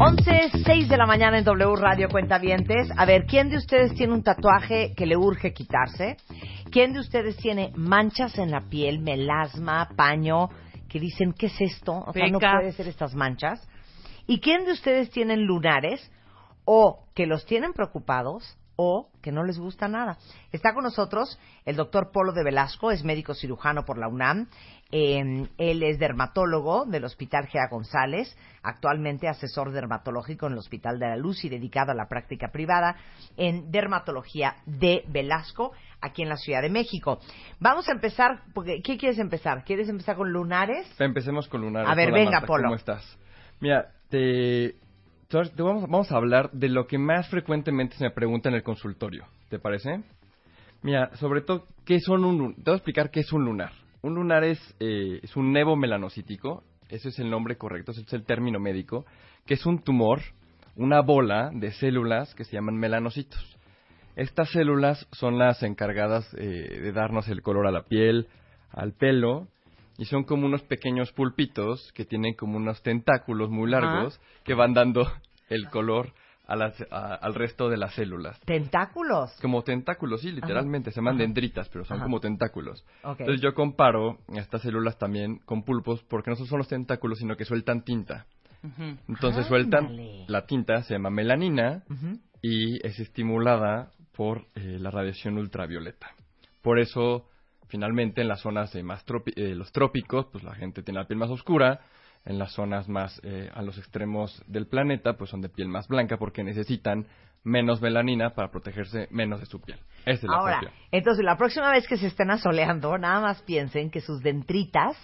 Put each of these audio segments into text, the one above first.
11, 6 de la mañana en W Radio Cuentavientes. A ver, ¿quién de ustedes tiene un tatuaje que le urge quitarse? ¿Quién de ustedes tiene manchas en la piel, melasma, paño, que dicen, ¿qué es esto? O sea, no puede ser estas manchas. ¿Y quién de ustedes tienen lunares o que los tienen preocupados o que no les gusta nada? Está con nosotros el doctor Polo de Velasco, es médico cirujano por la UNAM. Eh, él es dermatólogo del Hospital Gea González, actualmente asesor dermatológico en el Hospital de la Luz y dedicado a la práctica privada en dermatología de Velasco, aquí en la Ciudad de México. Vamos a empezar, porque, ¿qué quieres empezar? ¿Quieres empezar con lunares? Empecemos con lunares. A ver, Hola, venga, Marta, Polo. ¿Cómo estás? Mira, te, te vamos, a hablar de lo que más frecuentemente se me pregunta en el consultorio. ¿Te parece? Mira, sobre todo, ¿qué son un Te voy a explicar qué es un lunar. Un lunar es, eh, es un nevo melanocítico, ese es el nombre correcto, ese es el término médico, que es un tumor, una bola de células que se llaman melanocitos. Estas células son las encargadas eh, de darnos el color a la piel, al pelo, y son como unos pequeños pulpitos que tienen como unos tentáculos muy largos que van dando el color a las- a- al resto de las células. ¿Tentáculos? Como tentáculos, sí, literalmente, se llaman dendritas, pero son Ajá. como tentáculos. Entonces yo comparo estas células también con pulpos porque no solo son los tentáculos, sino que sueltan tinta. Entonces sueltan la tinta, se llama melanina, y es estimulada por eh, la radiación ultravioleta. Por eso, finalmente, en las zonas de más tropi- eh, los trópicos, pues la gente tiene la piel más oscura. En las zonas más eh, a los extremos del planeta, pues son de piel más blanca porque necesitan menos melanina para protegerse menos de su piel. Esa es la Ahora, función. entonces la próxima vez que se estén asoleando, nada más piensen que sus dentritas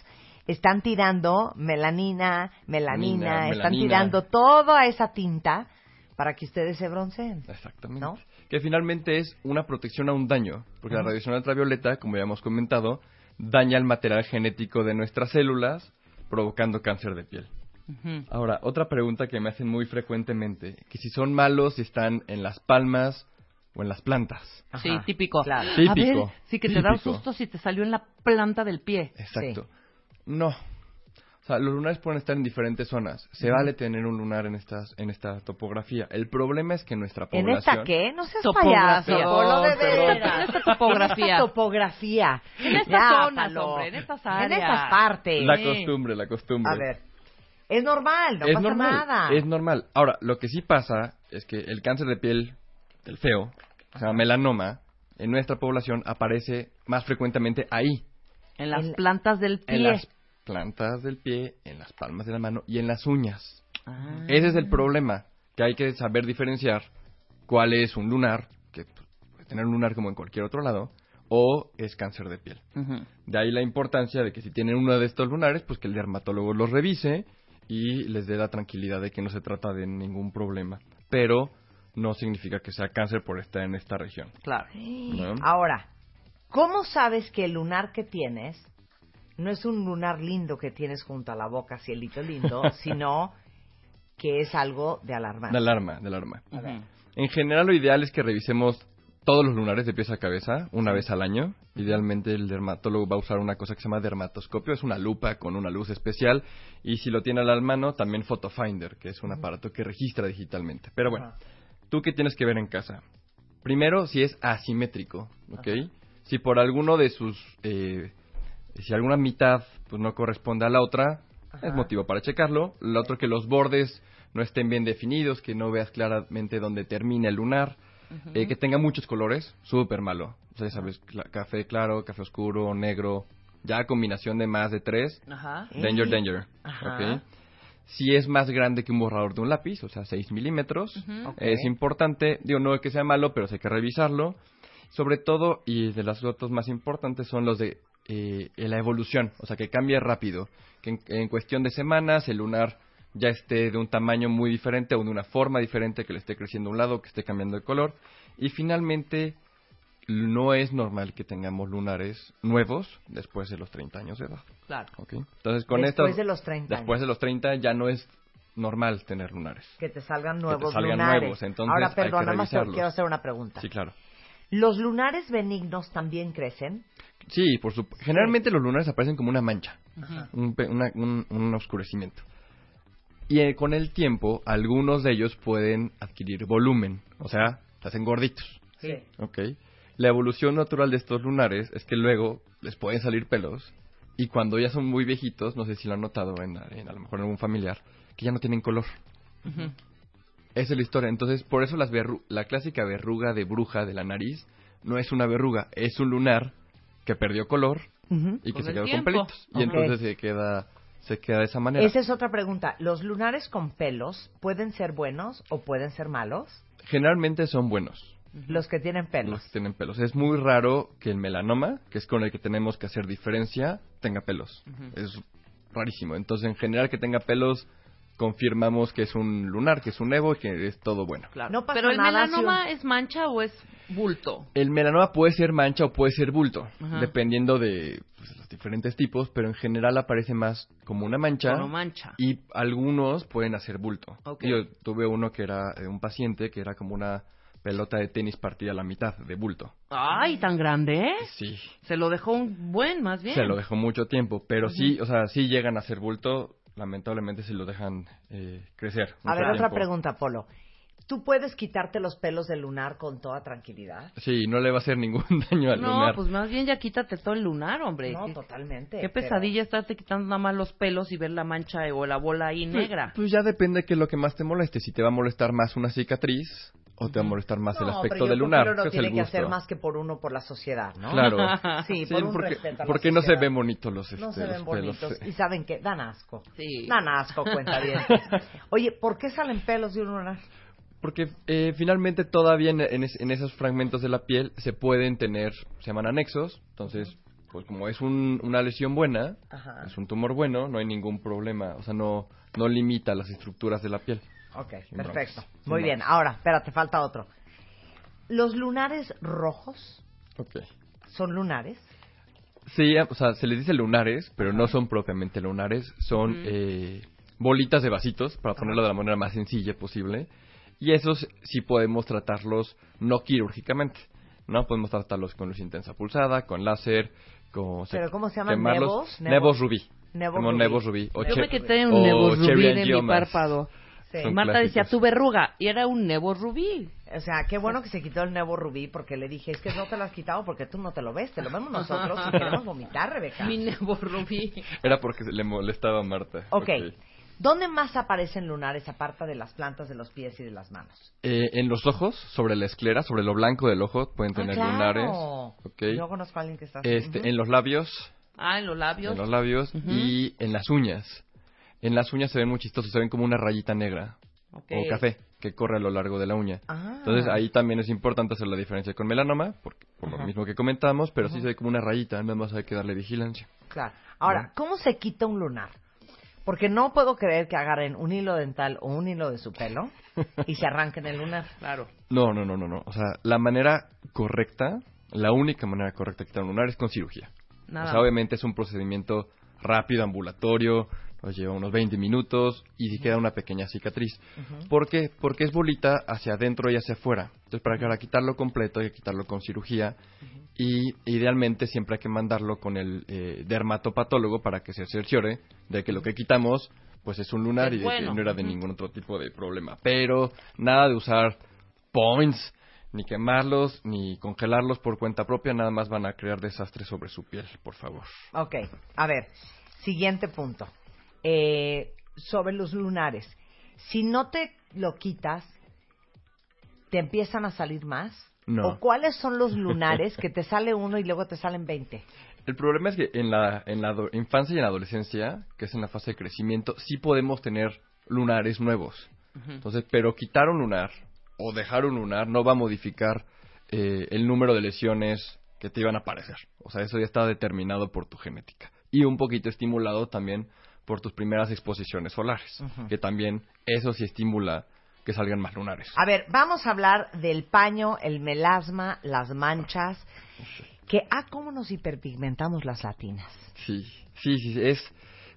están tirando melanina, melanina, Melanina, están melanina. tirando toda esa tinta para que ustedes se bronceen. Exactamente. ¿No? Que finalmente es una protección a un daño, porque la radiación ultravioleta, como ya hemos comentado, daña el material genético de nuestras células, provocando cáncer de piel. Ahora, otra pregunta que me hacen muy frecuentemente, que si son malos si están en las palmas o en las plantas. Sí, típico. claro. A Típico, ver, sí que te da un susto si te salió en la planta del pie. Exacto. No. O sea, los lunares pueden estar en diferentes zonas. Se vale tener un lunar en estas en esta topografía. El problema es que nuestra ¿En población esta qué? No seas Topografía. payaso, Polo, de veras. en esta topografía. En esta topografía. En estas Ya, zonas, Palo. hombre, en estas En áreas. estas partes. la costumbre, la costumbre. A ver. Es normal, no es pasa normal, nada. es normal. Ahora, lo que sí pasa es que el cáncer de piel del feo, que se llama melanoma, en nuestra población aparece más frecuentemente ahí, En las En- plantas del pie. en las plantas del pie, en las palmas de la mano y en las uñas. Ah. Ese es el problema, que hay que saber diferenciar cuál es un lunar, que pues, puede tener un lunar como en cualquier otro lado, o es cáncer de piel. De ahí la importancia de que si tienen uno de estos lunares, pues que el dermatólogo los revise y les dé la tranquilidad de que no se trata de ningún problema. Pero no significa que sea cáncer por estar en esta región. Claro. ¿no? Ahora, ¿cómo sabes que el lunar que tienes no es un lunar lindo que tienes junto a la boca, cielito lindo, sino que es algo de alarmar. De alarma, de alarma. En general, lo ideal es que revisemos todos los lunares de pies a cabeza una vez al año. Idealmente, el dermatólogo va a usar una cosa que se llama dermatoscopio. Es una lupa con una luz especial. Y si lo tiene a la mano, también Photofinder, que es un aparato que registra digitalmente. Pero bueno, Ajá. ¿tú qué tienes que ver en casa? Primero, si es asimétrico, ¿ok? Si por alguno de sus... eh, si alguna mitad pues no corresponde a la otra, Ajá. es motivo para checarlo. Lo otro que los bordes no estén bien definidos, que no veas claramente dónde termina el lunar, eh, que tenga muchos colores, súper malo. O sea, ya sabes, café claro, café oscuro, negro, ya combinación de más de tres, Ajá. danger, danger. Ajá. ¿ok? Si es más grande que un borrador de un lápiz, o sea, 6 milímetros, es importante, digo, no que sea malo, pero sí hay que revisarlo. Sobre todo, y de las fotos más importantes son los de eh, la evolución, o sea, que cambie rápido, que en, en cuestión de semanas el lunar ya esté de un tamaño muy diferente o de una forma diferente, que le esté creciendo a un lado, que esté cambiando de color. Y finalmente, no es normal que tengamos lunares nuevos después de los 30 años de edad. Claro. ¿ok? Entonces, con Después estas- de los 30 Después de los 30 ya no es normal tener lunares. Que te salgan Que te nuevos salgan lunares. nuevos, entonces Ahora, hay que perdón, nada más quiero hacer una pregunta. Sí, claro. ¿Los lunares benignos también crecen? Sí, por su... generalmente los lunares aparecen como una mancha, Ajá. un, pe- una- un- un oscurecimiento. Y eh, con el tiempo, algunos de ellos pueden adquirir volumen, o sea, se hacen gorditos. Sí. ¿ok? La evolución natural de estos lunares es que luego les pueden salir pelos y cuando ya son muy viejitos, no sé si lo han notado en, en- a lo mejor en algún familiar, que ya no tienen color. Esa es la historia. Entonces, por eso las verru- la clásica verruga de bruja de la nariz no es una verruga, es un lunar que perdió color y que Con se quedó tiempo. con pelitos. Y entonces se queda, se queda de esa manera. Esa es otra pregunta. ¿Los lunares con pelos pueden ser buenos o pueden ser malos? Generalmente son buenos Los que tienen pelos. los que tienen pelos. Es muy raro que el melanoma, que es con el que tenemos que hacer diferencia, tenga pelos. Es rarísimo. Entonces, en general, que tenga pelos, confirmamos que es un lunar, que es un nevo y que es todo bueno. Claro. No pasa Pero el nada melanoma es mancha o es bulto. El melanoma puede ser mancha o puede ser bulto, Ajá. dependiendo de pues, los diferentes tipos, pero en general aparece más como una mancha Como mancha. y algunos pueden hacer bulto. Ok. Yo tuve uno que era eh, un paciente que era como una pelota de tenis partida a la mitad de bulto. Ay, tan grande, ¿eh? Sí, Se lo dejó un buen, más bien. se lo dejó mucho tiempo, pero sí, o sea, sí llegan a hacer bulto, lamentablemente se lo dejan eh, crecer. A ver, otra tiempo. pregunta, Polo. ¿Tú puedes quitarte los pelos del lunar con toda tranquilidad? Sí, no le va a hacer ningún daño al No, lunar. pues más bien ya quítate todo el lunar, hombre. No, ¿Qué, totalmente. qué pero- pesadilla estarte quitando nada más los pelos y ver la mancha o la bola ahí Pues- negra. Pues ya depende de qué es lo que más te moleste. Si te va a molestar más una cicatriz o te va a molestar más el No, aspecto pero yo del lunar. que uno que no es el tiene que gusto. hacer más que por uno por la sociedad, ¿no? Claro. Sí, Sí, por un porque, respeto a la porque no se ven bonitos los, No este, se los ven pelos. bonitos. Y saben que dan asco. Sí. Dan asco, cuenta bien. Oye, ¿por qué salen pelos de un lunar? Porque eh, finalmente todavía en, en es- en esos fragmentos de la piel se pueden tener, se llaman anexos. Entonces, pues como es un- una lesión buena, Ajá. es un tumor bueno, no hay ningún problema. O sea, no, no limita las estructuras de la piel. Ok, Sin perfecto. broncas. Muy Sin bien. broncas. Ahora, espérate, falta otro. ¿Los lunares rojos Ok. son lunares? Sí, o sea, se les dice lunares, pero no son propiamente lunares, son eh, bolitas de vasitos, para ponerlo de la manera más sencilla posible. Y esos sí podemos tratarlos no quirúrgicamente, ¿no? Podemos tratarlos con luz intensa pulsada, con láser, con... ¿Pero cómo se llaman? quemarlos. ¿Nevos? Nevos rubí. Nevos rubí. nevos rubí. O Yo che- me quité un o rubí de mi párpado. Sí. Marta decía, tu verruga. Y era un nebo rubí. O sea, qué bueno que se quitó el nevo rubí porque le dije, es que no te lo has quitado porque tú no te lo ves, te lo vemos nosotros y queremos vomitar, Rebeca. Mi nebo rubí. Era porque le molestaba a Marta. Ok. ¿Dónde más aparecen lunares aparte de las plantas de los pies y de las manos? Eh, en los ojos, sobre la esclera, sobre lo blanco del ojo, pueden Ah, tener claro. lunares. Ok. Yo conozco a alguien que está así. Este. En los labios, Ah, en los labios. en los labios y en las uñas. En las uñas se ven muy chistosos, se ven como una rayita negra o café que corre a lo largo de la uña. Ah. Entonces ahí también es importante hacer la diferencia con melanoma, porque, por Ajá. lo mismo que comentamos, pero sí se ve como una rayita, nada más hay que darle vigilancia. Claro. Ahora, ¿cómo se quita un lunar? Porque no puedo creer que agarren un hilo dental o un hilo de su pelo y se arranquen el lunar. Claro. No, no, no, no, no. O sea, la manera correcta, la única manera correcta de quitar un lunar es con cirugía. Nada o sea, obviamente es un procedimiento rápido, ambulatorio, nos lleva unos 20 minutos y si queda una pequeña cicatriz. ¿Por qué? Porque es bolita hacia adentro y hacia afuera. Entonces, para, para quitarlo completo hay que quitarlo con cirugía y idealmente siempre hay que mandarlo con el eh, dermatopatólogo para que se cerciore de que lo que quitamos pues es un lunar Es y de que no era de ningún otro tipo de problema. Pero nada de usar points, ni quemarlos, ni congelarlos por cuenta propia, nada más van a crear desastres sobre su piel, por favor. Ok, a ver, siguiente punto. Eh, sobre los lunares. Si no te lo quitas, ¿te empiezan a salir más? No. ¿O cuáles son los lunares que te sale uno y luego te salen 20? El problema es que en la, en la infancia y en la adolescencia, que es en la fase de crecimiento, sí podemos tener lunares nuevos. Entonces, pero quitar un lunar o dejar un lunar no va a modificar eh, el número de lesiones que te iban a aparecer. O sea, eso ya está determinado por tu genética. Y un poquito estimulado también por tus primeras exposiciones solares, que también eso sí estimula que salgan más lunares. A ver, vamos a hablar del paño, el melasma, las manchas. Que, ah, cómo nos hiperpigmentamos las latinas. Sí, sí, sí, es,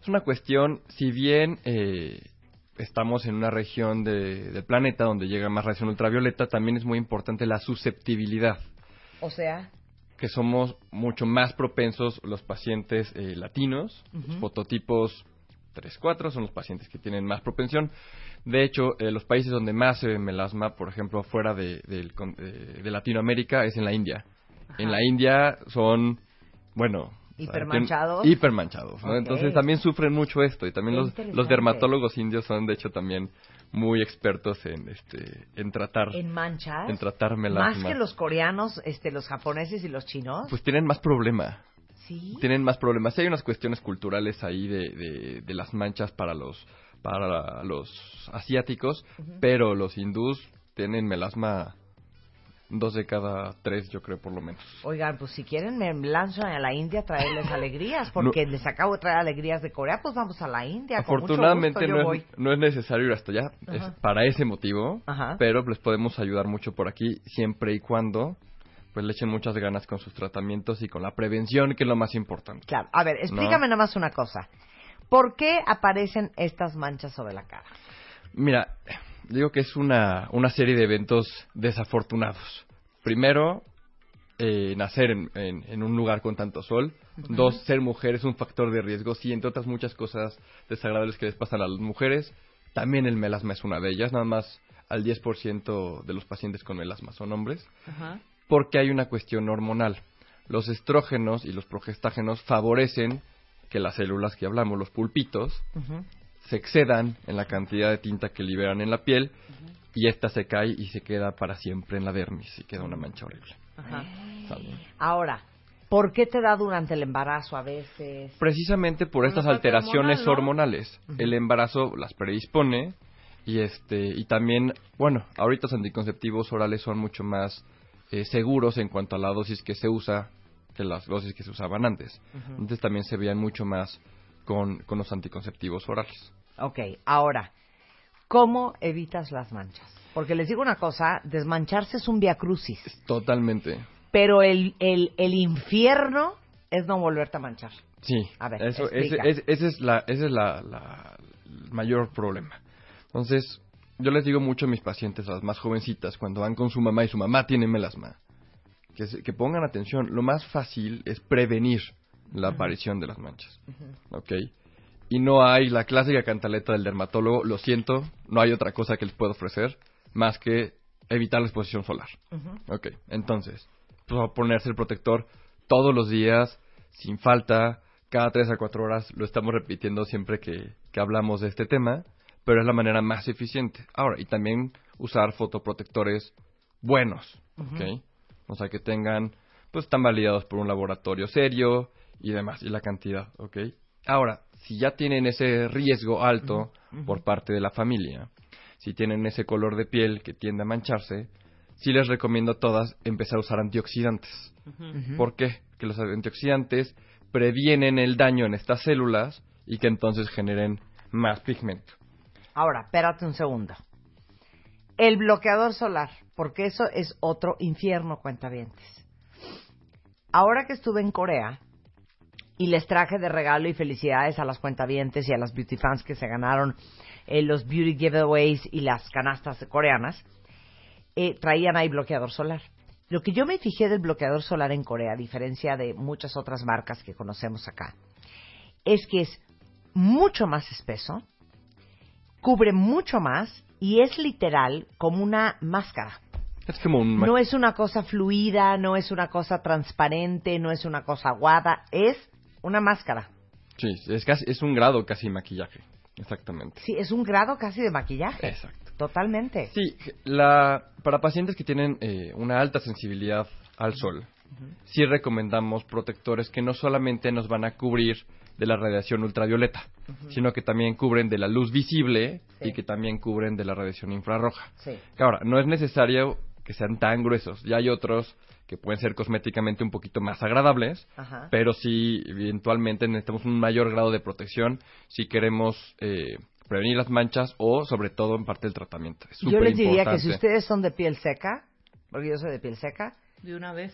es una cuestión, si bien eh, estamos en una región de- del planeta donde llega más radiación ultravioleta, también es muy importante la susceptibilidad, O sea, que somos mucho más propensos los pacientes eh, latinos, los fototipos 3-4 son los pacientes que tienen más propensión. De hecho, eh, los países donde más se ve melasma, por ejemplo, fuera de, del con- de- de Latinoamérica, es en la India. En la India son, bueno... Hipermanchados. Hipermanchados. Entonces también sufren mucho esto. Y también los, los dermatólogos indios son, de hecho, también muy expertos en, este, en tratar... en manchas. En tratar melasma. Más que los coreanos, este, los japoneses y los chinos. Pues tienen más problema. Sí. tienen más problemas. Sí hay unas cuestiones culturales ahí de, de, de las manchas para los para los asiáticos, pero los hindús tienen melasma dos de cada tres, yo creo, por lo menos. Oigan, pues si quieren me lanzo a la India a traerles alegrías, porque les acabo de traer alegrías de Corea, pues vamos a la India. con mucho Afortunadamente gusto, yo no voy. es, no es necesario ir hasta allá es para ese motivo, Ajá. pero les podemos ayudar mucho por aquí siempre y cuando pues le echen muchas ganas con sus tratamientos y con la prevención, que es lo más importante. Claro. A ver, explícame nada más una cosa. ¿Por qué aparecen estas manchas sobre la cara? Mira, digo que es una, una serie de eventos desafortunados. Primero, eh, nacer en, en- en un lugar con tanto sol. Dos, ser mujer es un factor de riesgo. Sí, entre otras muchas cosas desagradables que les pasan a las mujeres. También el melasma es una de ellas. Nada más al 10% de los pacientes con melasma son hombres. Ajá. Porque hay una cuestión hormonal. Los estrógenos y los progestágenos favorecen que las células que hablamos, los pulpitos, se excedan en la cantidad de tinta que liberan en la piel y esta se cae y se queda para siempre en la dermis y queda una mancha horrible. Ahora, ¿por qué te da durante el embarazo a veces? Precisamente por estas alteraciones hormonal, ¿no? hormonales. El embarazo las predispone y este y también, bueno, ahorita los anticonceptivos orales son mucho más eh, seguros en cuanto a la dosis que se usa que las dosis que se usaban antes. Entonces también se veían mucho más con, con los anticonceptivos orales. Ok, ahora, ¿cómo evitas las manchas? Porque les digo una cosa, desmancharse es un viacrucis, Totalmente. pero el, el, el infierno es no volverte a manchar. Sí, A ver, eso, ese, es- ese es, la, ese es la, la- el mayor problema. Entonces, yo les digo mucho a mis pacientes, a las más jovencitas, cuando van con su mamá y su mamá tiene melasma, que, se- que pongan atención. Lo más fácil es prevenir la aparición de las manchas. ¿Ok? Y no hay la clásica cantaleta del dermatólogo, lo siento, no hay otra cosa que les pueda ofrecer más que evitar la exposición solar. Ok, entonces, pues, ponerse el protector todos los días, sin falta, cada 3 a 4 horas, lo estamos repitiendo siempre que, que hablamos de este tema, pero es la manera más eficiente. Ahora, y también usar fotoprotectores buenos, ¿ok? O sea, que tengan, pues están validados por un laboratorio serio y demás, y la cantidad, ¿ok? Ahora, si ya tienen ese riesgo alto por parte de la familia, si tienen ese color de piel que tiende a mancharse, sí les recomiendo a todas empezar a usar antioxidantes. ¿Por qué? Que los antioxidantes previenen el daño en estas células y que entonces generen más pigmento. Ahora, espérate un segundo. El bloqueador solar, porque eso es otro infierno, cuentavientes. Ahora que estuve en Corea, Y les traje de regalo y felicidades a las cuentavientes y a las beauty fans que se ganaron eh, los beauty giveaways y las canastas coreanas. Eh, traían ahí bloqueador solar. Lo que yo me fijé del bloqueador solar en Corea, a diferencia de muchas otras marcas que conocemos acá, es que es mucho más espeso, cubre mucho más y es literal como una máscara. Es como un... No es una cosa fluida, no es una cosa transparente, no es una cosa aguada, es una máscara. Sí, es, casi, es un grado casi maquillaje. Exactamente. Sí, es un grado casi de maquillaje. Exacto. Totalmente. Sí, la, para pacientes que tienen eh, una alta sensibilidad al sol, sí recomendamos protectores que no solamente nos van a cubrir de la radiación ultravioleta, sino que también cubren de la luz visible Sí. y que también cubren de la radiación infrarroja. Sí. Ahora, no es necesario que sean tan gruesos. Ya hay otros que pueden ser cosméticamente un poquito más agradables, Ajá. pero sí, eventualmente necesitamos un mayor grado de protección si queremos eh, prevenir las manchas o, sobre todo, en parte del tratamiento. Es Yo les diría que si ustedes son de piel seca, porque yo soy de piel seca, De una vez.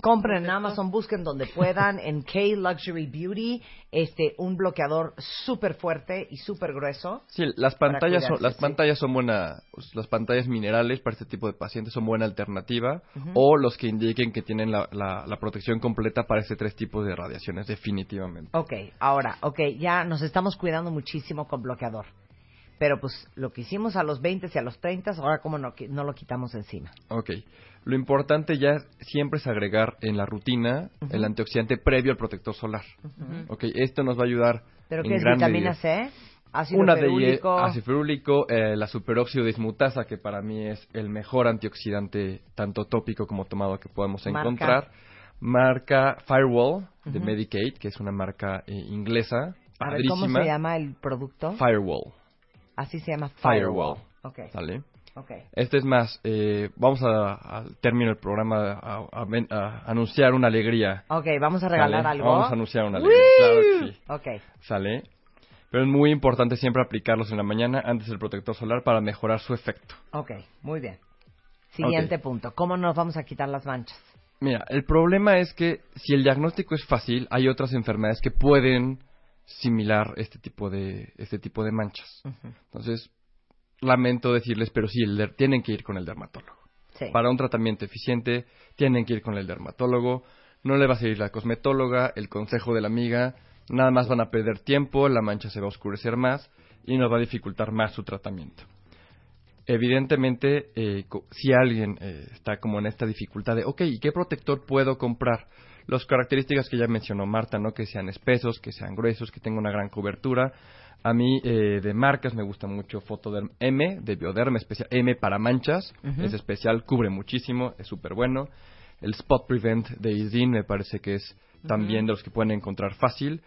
compren en. Amazon, busquen donde puedan, en K Luxury Beauty, este, un bloqueador súper fuerte y súper grueso. Sí, las pantallas, son, las sí. pantallas son buena, pues, las pantallas minerales para este tipo de pacientes son buena alternativa, o los que indiquen que tienen la, la, la protección completa para este tres tipos de radiaciones, definitivamente. Ok, ahora, ok, ya nos estamos cuidando muchísimo con bloqueador. Pero pues lo que hicimos a los 20 y a los 30, ahora cómo no, no lo quitamos encima. Ok. Lo importante ya siempre es agregar en la rutina el antioxidante previo al protector solar. Ok, esto nos va a ayudar ¿Pero en qué es gran vitamina medida. C? Ácido Una de ellas, ferúlico. ácido ferúlico, eh, la superóxido dismutasa, que para mí es el mejor antioxidante, tanto tópico como tomado, que podemos Marca. encontrar. Marca Firewall, de Medicaid, que es una marca eh, inglesa, A ver, ¿cómo se llama el producto? Firewall, Así se llama Firewall. Firewall. ¿sale? Este es más, eh, vamos a, al término del programa a, a a anunciar una alegría. Ok, vamos a regalar ¿sale? algo. Vamos a anunciar una alegría, claro que sí. Ok, ¿Sale? Pero es muy importante siempre aplicarlos en la mañana antes del protector solar para mejorar su efecto. ok, muy bien. Siguiente punto. ¿Cómo nos vamos a quitar las manchas? Mira, el problema es que si el diagnóstico es fácil, hay otras enfermedades que pueden similar este tipo de este tipo de manchas. Entonces, lamento decirles, pero sí, el der- tienen que ir con el dermatólogo. Sí. Para un tratamiento eficiente, tienen que ir con el dermatólogo. No le va a seguir la cosmetóloga, el consejo de la amiga. Nada más van a perder tiempo, la mancha se va a oscurecer más y nos va a dificultar más su tratamiento. Evidentemente, eh, si alguien eh, está como en esta dificultad de, ok, ¿y qué protector puedo comprar? Las características que ya mencionó Marta, ¿no? Que sean espesos, que sean gruesos, que tengan una gran cobertura. A mí, eh, de marcas, me gusta mucho Photoderm M, de Bioderm, especial M para manchas. Es especial, cubre muchísimo, es súper bueno. El Spot Prevent de Isdin me parece que es también de los que pueden encontrar fácil.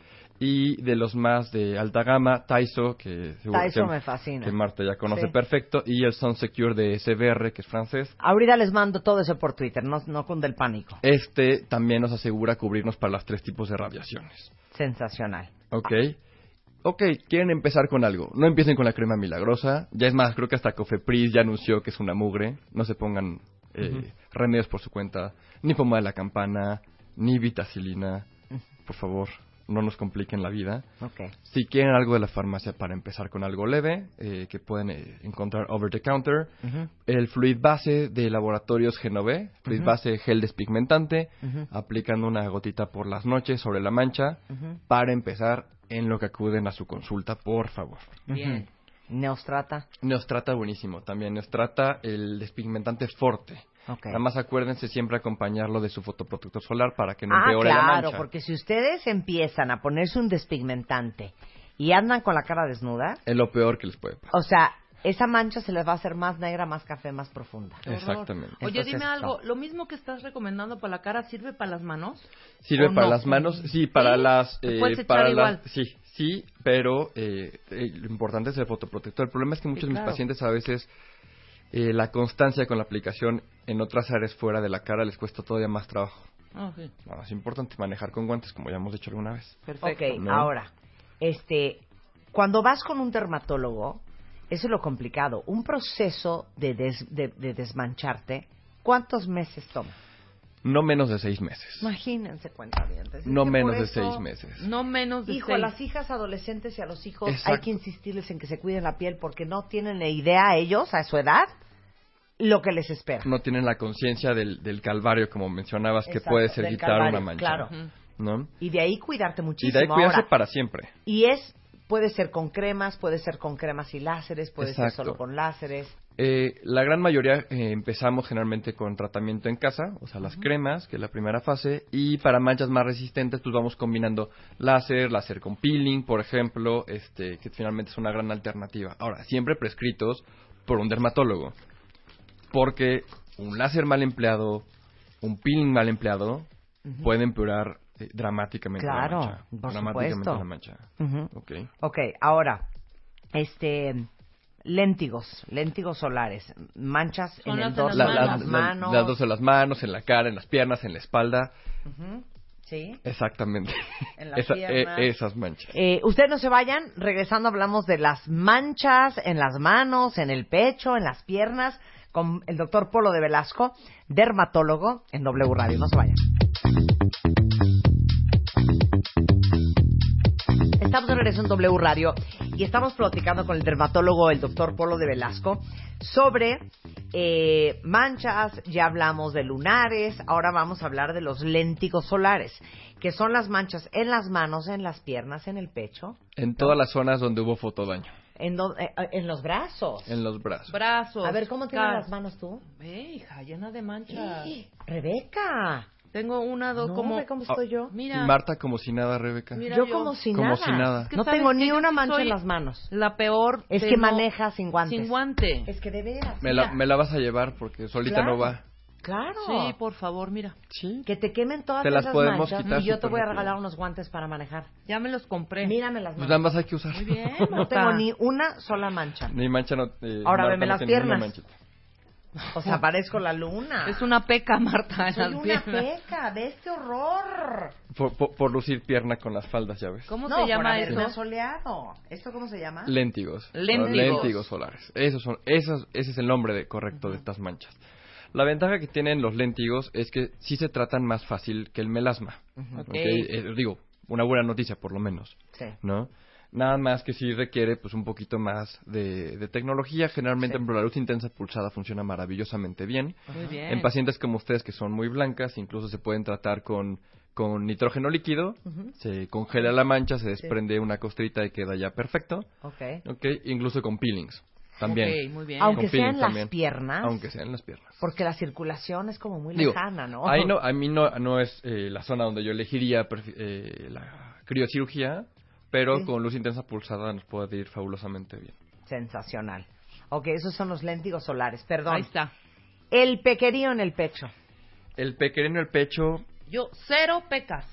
Y de los más de alta gama, Taiso, que seguro Taiso que, me fascina. que Marta ya conoce Sí. perfecto. Y el Sun Secure de SBR, que es francés. Ahorita les mando todo eso por Twitter, no, no cunde el pánico. Este también nos asegura cubrirnos para los tres tipos de radiaciones. Sensacional. ¿Ok? Ok, quieren empezar con algo. No empiecen con la crema milagrosa. Ya es más, creo que hasta Cofepris ya anunció que es una mugre. No se pongan eh, remedios por su cuenta. Ni pomada de la campana, ni vitacilina. Por favor, no nos compliquen la vida. Si quieren algo de la farmacia para empezar con algo leve, eh, que pueden eh, encontrar over the counter, el fluid base de laboratorios Genové, fluid base gel despigmentante, aplicando una gotita por las noches sobre la mancha, para empezar en lo que acuden a su consulta, por favor. Bien. Neostrata. Neostrata buenísimo, también Neostrata el despigmentante forte. Ok. Nada más acuérdense siempre acompañarlo de su fotoprotector solar para que no Ah, empeore la claro, mancha. porque si ustedes empiezan a ponerse un despigmentante y andan con la cara desnuda, Es lo peor que les puede pasar. o sea, esa mancha se les va a hacer más negra, más café, más profunda. Exactamente. Oye, Entonces, dime algo. ¿Lo mismo que estás recomendando para la cara sirve para las manos? Sirve ¿O para no? las manos, sí, para ¿Sí? las, ¿Te eh, puedes echar para igual? las, sí, sí, pero eh, eh, lo importante es el fotoprotector. El problema es que muchos de mis claro. pacientes a veces eh, la constancia con la aplicación en otras áreas fuera de la cara les cuesta todavía más trabajo. Ah, sí. No, es importante manejar con guantes, como ya hemos dicho alguna vez. Perfecto. ok, ¿no? ahora, este, cuando vas con un dermatólogo, eso es lo complicado. Un proceso de, des- de, de desmancharte, ¿cuántos meses toma? No menos de seis meses. Imagínense, cuenta No menos de seis meses. No menos de Hijo, a las hijas adolescentes y a los hijos hay que insistirles en que se cuiden la piel porque no tienen ni idea ellos, a su edad, lo que les espera. No tienen la conciencia del, del calvario, como mencionabas, que puede ser quitar calvario, una mancha. claro. ¿no? Y de ahí cuidarte Y muchísimo. de ahí cuidarse Ahora, para siempre. Y es, puede ser con cremas, puede ser con cremas y láseres, puede ser solo con láseres. Eh, la gran mayoría eh, empezamos generalmente con tratamiento en casa, o sea, las cremas, que es la primera fase, y para manchas más resistentes, pues vamos combinando láser, láser con peeling, por ejemplo, este, que finalmente es una gran alternativa. Ahora, siempre prescritos por un dermatólogo, porque un láser mal empleado, un peeling mal empleado, puede empeorar eh, dramáticamente Claro, la mancha. por dramáticamente supuesto. la mancha. Ujú. Ok. Ok, ahora, este, léntigos, léntigos solares, manchas en las el de dorso La- manos. las la- manos. las dos en las manos, en la cara, en las piernas, en la espalda. Sí. Exactamente. En las Esa- piernas. eh, esas manchas. Eh, ustedes no se vayan, regresando hablamos de las manchas en las manos, en el pecho, en las piernas, con el doctor Polo de Velasco, dermatólogo en W Radio. No se vayan. Estamos de regreso en W Radio y estamos platicando con el dermatólogo, el doctor Polo de Velasco, sobre eh, manchas, ya hablamos de lunares, ahora vamos a hablar de los léntigos solares, que son las manchas en las manos, en las piernas, en el pecho, En todas las zonas donde hubo fotodaño. en, do- eh, eh, en los brazos. En los brazos. Brazos. A ver, ¿cómo tienes las manos tú? Ve, hija, llena de manchas. Rebeca, Tengo una, dos, no, como... ve cómo estoy yo. Mira, Y Marta como si nada, Rebeca. Mira Yo yo. como si Como nada. si nada. Es que No tengo ni una mancha en las manos. la peor. Es que maneja sin guantes. Sin guante. Es que de veras. Me la, me la vas a llevar porque solita Claro. no va. Claro. Sí, por favor, mira. Sí. Que te quemen todas Te las esas podemos manchas quitar y yo te voy a regalar unos guantes para manejar. Ya me los compré. Mírame las Pues manos. nada más hay que usar. Muy bien, No tengo ni una sola mancha. Ni mancha no. eh, Ahora Marta veme no las piernas. O sea, parezco la luna. Es una peca, Marta, en Soy las una piernas. peca, ve este horror. Por, por- por lucir pierna con las faldas, ya ves. ¿Cómo no, se por llama haberme eso? soleado. ¿Esto cómo se llama? Léntigos. Léntigos. Léntigos solares. Esos son, esos, ese es el nombre de- correcto de estas manchas. La ventaja que tienen los léntigos es que sí se tratan más fácil que el melasma. Ok. ¿ok? Eh, digo, una buena noticia por lo menos. Sí. ¿no? Nada más que sí requiere pues un poquito más de, de tecnología. Generalmente Sí. por la luz intensa pulsada funciona maravillosamente bien. Muy bien. En pacientes como ustedes que son muy blancas, incluso se pueden tratar con, con nitrógeno líquido. Se congela la mancha, se desprende una costrita y queda ya perfecto. Ok. ¿ok? Incluso con peelings también. Ok, muy bien. Aunque Con sea en peelings las también. piernas. Aunque sea en las piernas. Porque la circulación es como muy Digo, lejana, ¿no? Ahí no, a mí no, no es eh, la zona donde yo elegiría eh, la criocirugía, pero Sí. con luz intensa pulsada nos puede ir fabulosamente bien. Sensacional. Ok, esos son los léntigos solares. Perdón. Ahí está. El pequerío en el pecho. El pequeño el pecho, Yo, cero pecas.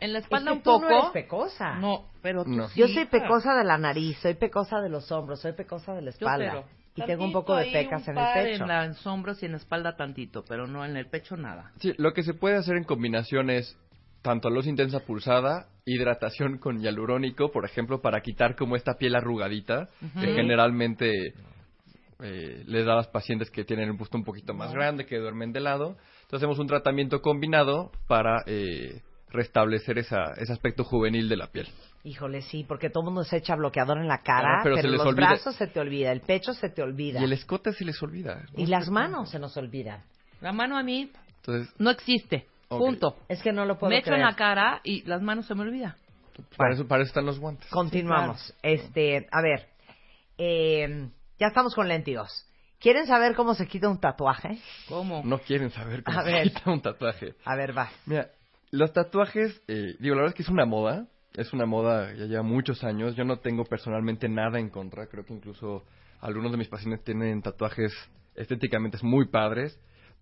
En la espalda Es que un tú poco. no eres pecosa. No, pero tú No. sí, Yo soy pecosa de la nariz, soy pecosa de los hombros, soy pecosa de la Yo espalda. cero. Y tengo un poco de pecas un en el pecho. En los hombros y en la espalda tantito, pero no en el pecho nada. sí, lo que se puede hacer en combinación es tanto luz intensa pulsada, hidratación con hialurónico, por ejemplo, para quitar como esta piel arrugadita, que generalmente eh, le da a las pacientes que tienen un busto un poquito más grande, que duermen de lado. Entonces hacemos un tratamiento combinado para eh, restablecer esa, ese aspecto juvenil de la piel. Híjole, sí, porque todo el mundo se echa bloqueador en la cara, Ah, pero pero, se les los olvida. brazos se te olvida, el pecho se te olvida. Y el escote se les olvida. Y las manos se nos olvidan. La mano a mí Entonces, no existe. Ok. Punto. Es que no lo puedo Me echo creer. en la cara y las manos se me olvida. para, eso, para eso están los guantes. Continuamos. Este, a ver, eh, ya estamos con léntigos. ¿Quieren saber cómo se quita un tatuaje? ¿Cómo? No quieren saber cómo A se ver. quita un tatuaje. A ver, va. Mira, los tatuajes, eh, digo, la verdad es que es una moda. Es una moda ya lleva muchos años. Yo no tengo personalmente nada en contra. Creo que incluso algunos de mis pacientes tienen tatuajes estéticamente muy padres.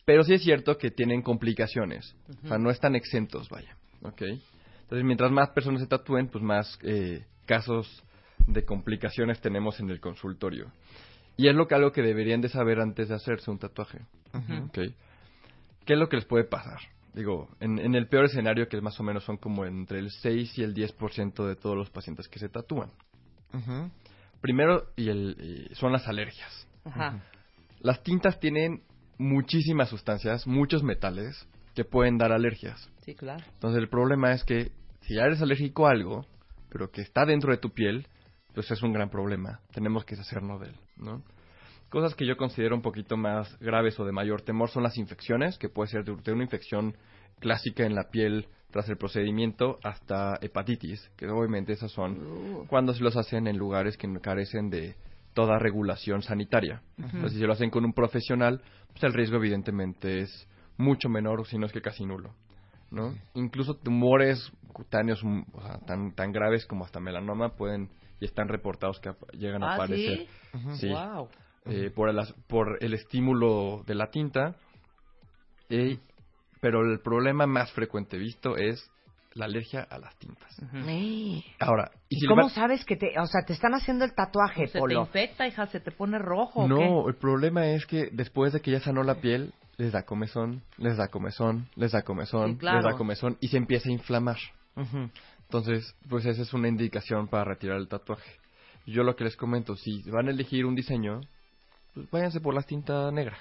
Pero sí es cierto que tienen complicaciones. O sea, no están exentos, vaya. ¿Ok? Entonces, mientras más personas se tatúen, pues más eh, casos de complicaciones tenemos en el consultorio. Y es lo que algo que deberían de saber antes de hacerse un tatuaje. ¿Ok? ¿Qué es lo que les puede pasar? Digo, en, en el peor escenario, que más o menos son como entre el 6 y el 10% de todos los pacientes que se tatúan. Primero, y el, y son las alergias. Ajá. Las tintas tienen muchísimas sustancias, muchos metales, que pueden dar alergias. Sí, claro. Entonces el problema es que si ya eres alérgico a algo, pero que está dentro de tu piel, pues es un gran problema. Tenemos que deshacernos de él, ¿no? Cosas que yo considero un poquito más graves o de mayor temor son las infecciones, que puede ser de una infección clásica en la piel tras el procedimiento hasta hepatitis, que obviamente esas son cuando se los hacen en lugares que carecen de toda regulación sanitaria. Entonces, si se lo hacen con un profesional, pues el riesgo evidentemente es mucho menor, si no es que casi nulo. ¿no? Incluso tumores cutáneos mm, o sea, tan, tan graves como hasta melanoma pueden y están reportados que llegan a ¿Ah, aparecer sí? Sí. Wow. eh, por, el, por el estímulo de la tinta. Eh, pero el problema más frecuente visto es la alergia a las tintas. Ahora, ¿y ¿Y si le cómo va- sabes que te, o sea, te están haciendo el tatuaje, Pues se te Polo? infecta, hija, se te pone rojo. ¿o No, el problema es que después de que ya sanó la piel, les da comezón, les da comezón, les da comezón, Sí, claro. les da comezón y se empieza a inflamar. Entonces, pues esa es una indicación para retirar el tatuaje. Yo lo que les comento, si van a elegir un diseño, pues váyanse por la tinta negra.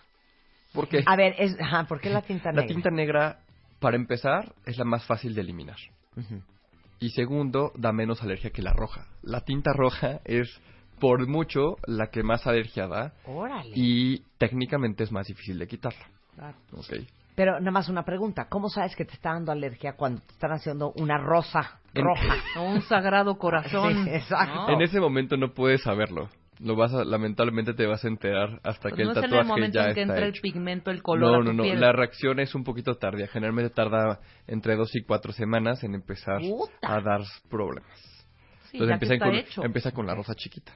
¿Por qué? A ver, es, ajá, ¿por qué la tinta La negra? tinta negra, para empezar, es la más fácil de eliminar. Y segundo, da menos alergia que la roja. La tinta roja es, por mucho, la que más alergia da Órale. y técnicamente es más difícil de quitarla. Claro. Ok. Pero nada más una pregunta. ¿Cómo sabes que te está dando alergia cuando te están haciendo una rosa En- roja? O un sagrado corazón. Sí, exacto. ¿no? En ese momento no puedes saberlo. Lo vas a, lamentablemente te vas a enterar hasta Pues que no el es en tatuaje el momento ya en que está entra hecho. el pigmento, el color no, a tu no, no. piel. La reacción es un poquito tardía. Generalmente tarda entre dos y cuatro semanas en empezar Puta. a dar problemas. Sí, Entonces empieza con, hecho. empieza con la rosa chiquita,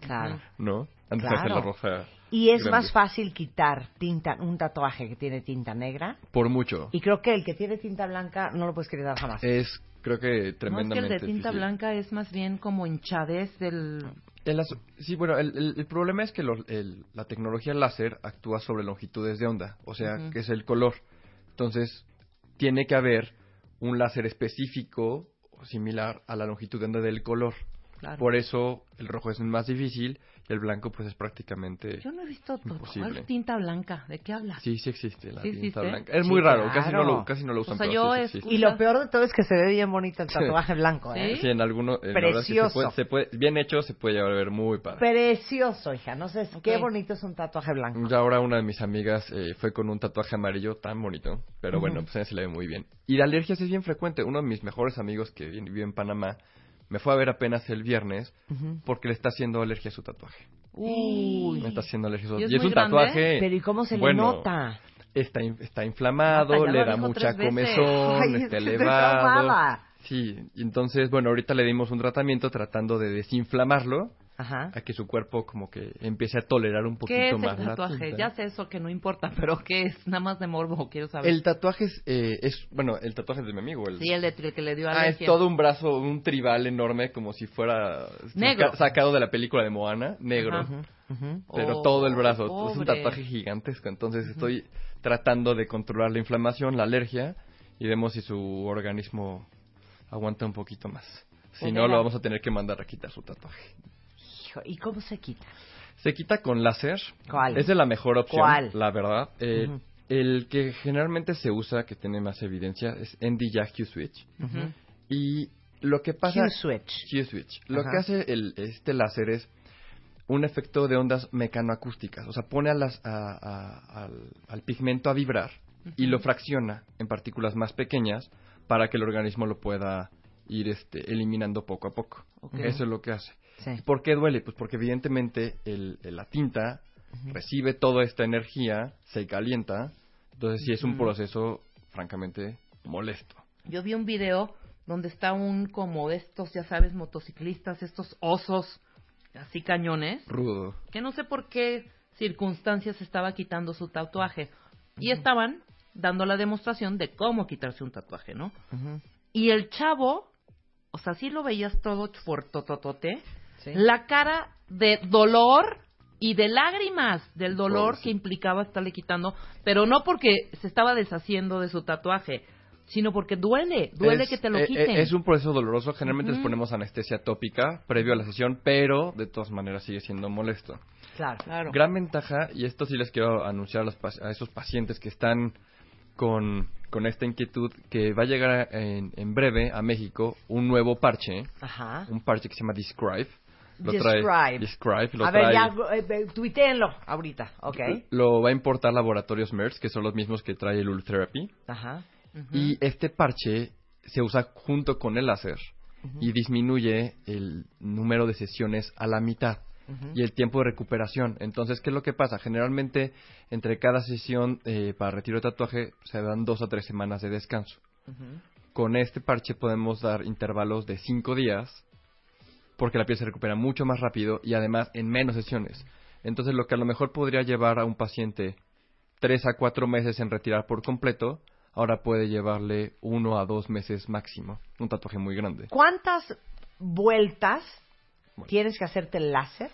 Claro. ¿no? Antes de hacer Claro. la rosa. Y es grande. más fácil quitar tinta, un tatuaje que tiene tinta negra. Por mucho. Y creo que el que tiene tinta blanca no lo puedes quitar jamás. Es, creo que No, es que el tremendamente de tinta difícil. blanca es más bien como hinchadez del... El sí, bueno, el, el- el problema es que el- la tecnología láser actúa sobre longitudes de onda, o sea, que es el color. Entonces, tiene que haber un láser específico similar a la longitud de onda del color. Claro. Por eso el rojo es más difícil el blanco pues es prácticamente... Yo no he visto to- Imposible. ¿cuál tinta blanca. ¿De qué hablas? Sí, sí existe la Sí tinta existe. blanca. Es Sí, muy raro, casi no, lo, casi no lo usan, O sea, yo sí, he sí existe. Y lo peor de todo es que se ve bien bonito el Sí. tatuaje blanco, ¿eh? ¿Sí? En algunos... sí se Precioso. puede- se puede- bien hecho se puede llegar a ver muy padre. Precioso, hija. No sé, qué bonito es un tatuaje blanco. Ya ahora una de mis amigas eh, fue con un tatuaje amarillo tan bonito, pero bueno, pues a ella se le ve muy bien. Y de alergias es bien frecuente. Uno de mis mejores amigos que vive en Panamá me fue a ver apenas el viernes porque le está haciendo alergia a su tatuaje. Uy. Me está haciendo alergia a su ¿Y es Y es un grande? tatuaje... Pero ¿y cómo se bueno, le nota? Está, está inflamado, Hasta le da mucha comezón, Ay, es está elevado. Sí, y entonces, bueno, ahorita le dimos un tratamiento tratando de desinflamarlo Ajá. a que su cuerpo como que empiece a tolerar un poquito ¿Qué es más el la tatuaje? tinta. Ya sé eso que no importa, pero ¿qué es? Nada más de morbo, quiero saber. El tatuaje es, eh, es, bueno, el tatuaje es de mi amigo. El, Sí, el, de, el que le dio ah, es todo un brazo, un tribal enorme, como si fuera Negro. saca- sacado de la película de Moana, negro, Ajá. Pero Oh, todo el brazo. Es un pobre. tatuaje gigantesco, entonces estoy tratando de controlar la inflamación, la alergia, y vemos si su organismo aguanta un poquito más. Si Pues no, lo vamos a tener que mandar a quitar su tatuaje. Hijo, ¿Y cómo se quita? Se quita con láser. ¿Cuál? Es de la mejor opción, ¿Cuál? la verdad. Eh. El que generalmente se usa, que tiene más evidencia, es ND Q-Switch. Y lo que pasa... Q-switch. Q-Switch. Lo que hace el, este láser es un efecto de ondas mecanoacústicas. O sea, pone a las, a- a- al, al pigmento a vibrar y lo fracciona en partículas más pequeñas para que el organismo lo pueda ir este, eliminando poco a poco. Eso es lo que hace. Sí. ¿Por qué duele? Pues porque evidentemente el, el- la tinta recibe toda esta energía, se calienta, entonces sí es un proceso francamente molesto. Yo vi un video donde está un como estos, ya sabes, motociclistas, estos osos así cañones, Rudo. que no sé por qué circunstancias estaba quitando su tatuaje. Y estaban dando la demostración de cómo quitarse un tatuaje, ¿no? Ujú. Y el chavo, o sea, sí lo veías todo fuertototote, Sí. la cara de dolor y de lágrimas del dolor que implicaba estarle quitando, pero no porque se estaba deshaciendo de su tatuaje, sino porque duele, duele Es- que te lo eh, quiten. eh, Es un proceso doloroso. Generalmente les ponemos anestesia tópica previo a la sesión, pero de todas maneras sigue siendo molesto. Claro. Claro. Gran ventaja, y esto sí les quiero anunciar a, los a esos pacientes que están con, con esta inquietud que va a llegar en, en breve a México un nuevo parche, Ajá. un parche que se llama Describe. Lo Describe. Trae, Describe. Lo A ver, ya, eh, tuiteenlo ahorita, ¿ok? Lo va a importar Laboratorios Merck, que son los mismos que trae el Ultherapy. Ajá. Y este parche se usa junto con el láser y disminuye el número de sesiones a la mitad y el tiempo de recuperación. Entonces, ¿qué es lo que pasa? Generalmente, entre cada sesión eh, para retiro de tatuaje se dan dos a tres semanas de descanso. Con este parche podemos dar intervalos de cinco días porque la piel se recupera mucho más rápido y además en menos sesiones. Entonces, lo que a lo mejor podría llevar a un paciente tres a cuatro meses en retirar por completo, ahora puede llevarle uno a dos meses máximo. Un tatuaje muy grande. ¿Cuántas vueltas tienes que hacerte el láser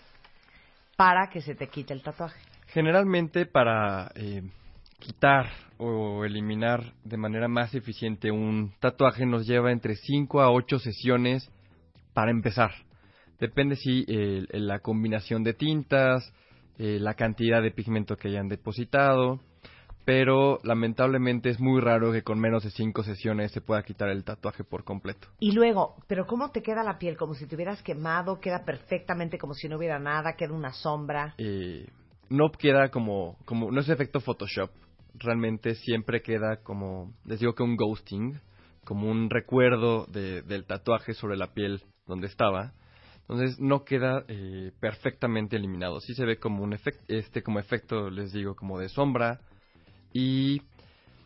para que se te quite el tatuaje? Generalmente para eh, quitar o eliminar de manera más eficiente un tatuaje nos lleva entre 5 a 8 sesiones para empezar. Depende si eh, la combinación de tintas, eh, la cantidad de pigmento que hayan depositado, pero lamentablemente es muy raro que con menos de 5 sesiones se pueda quitar el tatuaje por completo. Y luego, ¿pero cómo te queda la piel? Como si te hubieras quemado, queda perfectamente como si no hubiera nada, queda una sombra. eh, no queda como, como, no es efecto Photoshop, realmente siempre queda como, les digo que un ghosting, como un recuerdo de- del tatuaje sobre la piel donde estaba. Entonces no queda eh, perfectamente eliminado. Sí se ve como un efecto, este como efecto, les digo, como de sombra. Y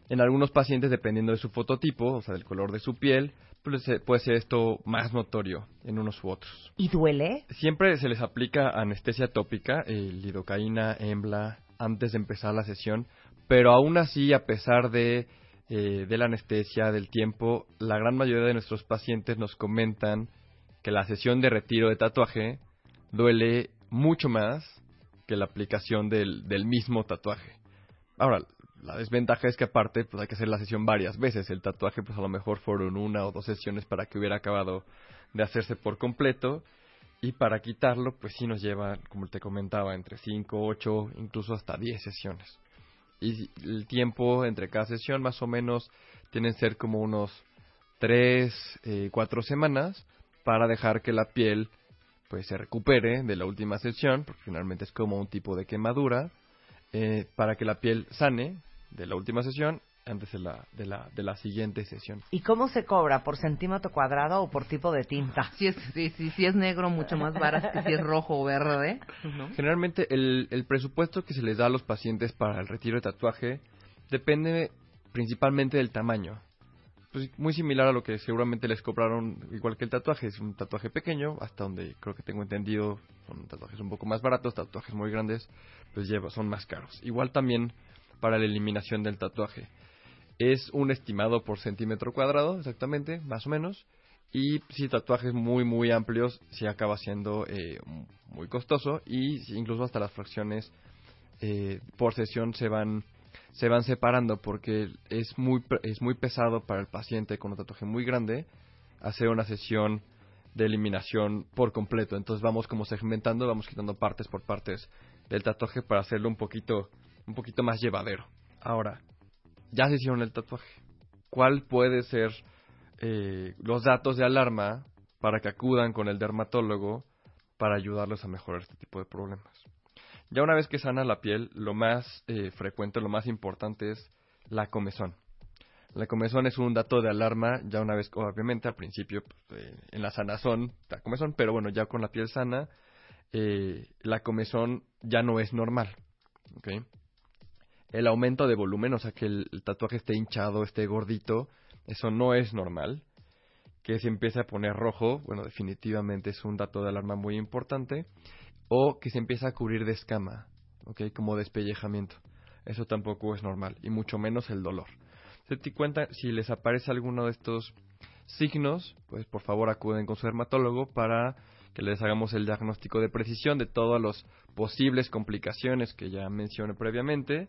en algunos pacientes, dependiendo de su fototipo, o sea, del color de su piel, pues, eh, puede ser esto más notorio en unos u otros. ¿Y duele? Siempre se les aplica anestesia tópica, eh, lidocaína, embla, antes de empezar la sesión, pero aún así, a pesar de, eh, de la anestesia, del tiempo, la gran mayoría de nuestros pacientes nos comentan que la sesión de retiro de tatuaje duele mucho más que la aplicación del, del mismo tatuaje. Ahora, la desventaja es que aparte pues hay que hacer la sesión varias veces. El tatuaje pues a lo mejor fueron una o dos sesiones para que hubiera acabado de hacerse por completo. Y para quitarlo pues sí nos lleva, como te comentaba, entre 5, 8, incluso hasta 10 sesiones. Y el tiempo entre cada sesión más o menos tienen ser como unos 3, 4 semanas para dejar que la piel pues se recupere de la última sesión, porque finalmente es como un tipo de quemadura, eh, para que la piel sane de la última sesión antes de la, de la, de la siguiente sesión. ¿Y cómo se cobra? ¿Por centímetro cuadrado o por tipo de tinta? Si es, si, si, si es negro, mucho más barato que si es rojo o verde. ¿no? Generalmente el, el presupuesto que se les da a los pacientes para el retiro de tatuaje depende principalmente del tamaño. Pues muy similar a lo que seguramente les cobraron igual que el tatuaje. Es un tatuaje pequeño, hasta donde creo que tengo entendido, son tatuajes un poco más baratos, tatuajes muy grandes, pues lleva, son más caros. Igual también para la eliminación del tatuaje. Es un estimado por centímetro cuadrado, exactamente, más o menos. Y si tatuajes muy, muy amplios, sí acaba siendo eh, muy costoso. Y incluso hasta las fracciones eh, por sesión se van se van separando porque es muy es muy pesado para el paciente con un tatuaje muy grande hacer una sesión de eliminación por completo. Entonces vamos como segmentando, vamos quitando partes por partes del tatuaje para hacerlo un poquito un poquito más llevadero. Ahora, ya se hicieron el tatuaje. ¿Cuál puede ser eh, los datos de alarma para que acudan con el dermatólogo para ayudarlos a mejorar este tipo de problemas? Ya una vez que sana la piel, lo más eh, frecuente, lo más importante es la comezón. La comezón es un dato de alarma, ya una vez, obviamente, al principio, pues, eh, en la sanazón, la comezón, pero bueno, ya con la piel sana, eh, la comezón ya no es normal. El aumento de volumen, o sea, que el, el tatuaje esté hinchado, esté gordito, eso no es normal. Que se empiece a poner rojo, bueno, definitivamente es un dato de alarma muy importante. O que se empieza a cubrir de escama, ¿ok? Como despellejamiento. Eso tampoco es normal, y mucho menos el dolor. Te cuenta, si les aparece alguno de estos signos, pues por favor acuden con su dermatólogo para que les hagamos el diagnóstico de precisión de todas las posibles complicaciones que ya mencioné previamente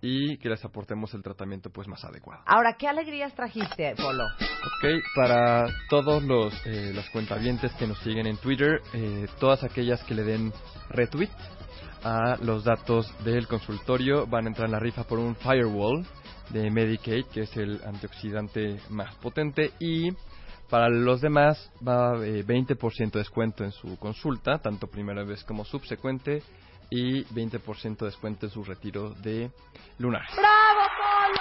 y que les aportemos el tratamiento pues más adecuado. Ahora, ¿qué alegrías trajiste, Polo? Ok, para todos los, eh, los cuentavientes que nos siguen en Twitter, eh, todas aquellas que le den retweet a los datos del consultorio, van a entrar en la rifa por un Firewall de Medicaid, que es el antioxidante más potente, y para los demás va eh, 20% de descuento en su consulta, tanto primera vez como subsecuente, y 20% de descuento en su retiro de lunares. ¡Bravo, Polo!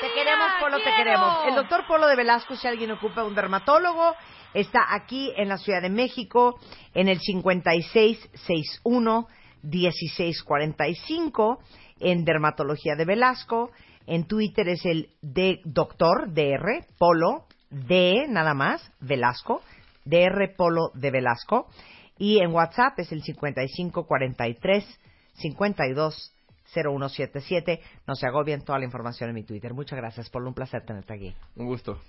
Te queremos, Polo, te queremos. El doctor Polo de Velasco, si alguien ocupa un dermatólogo, está aquí en la Ciudad de México, en el 5661-1645, en Dermatología de Velasco. En Twitter es el de doctor, DR, Polo, D, nada más, Velasco, DR Polo de Velasco. Y en WhatsApp es el 5543 52 0177. No se agobien toda la información en mi Twitter. Muchas gracias, Polo. Un placer tenerte aquí. Un gusto.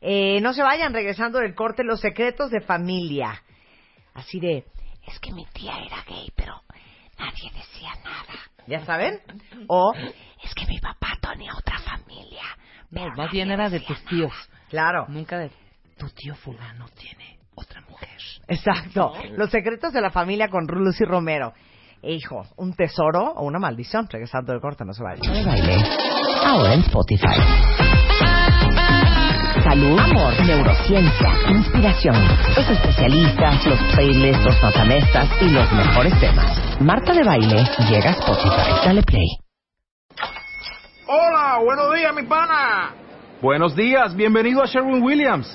Eh, no se vayan regresando del corte los secretos de familia. Así de, es que mi tía era gay, pero nadie decía nada. ¿Ya saben? O, es que mi papá tenía otra familia. No, pero más nadie bien era de tus tíos. nada. Claro. Nunca de tu tío fulano tiene otra mujer. Exacto. Los secretos de la familia con Lucy Romero. E, hijo, un tesoro o una maldición. Regresando del corte, no se de baile. Ahora en Spotify. Salud, amor, neurociencia, inspiración, los especialistas, los playlists, los notamestas y los mejores temas. Marta de baile llega a Spotify. Dale play. Hola, buenos días, mi pana. Buenos días, bienvenido a Sherwin Williams.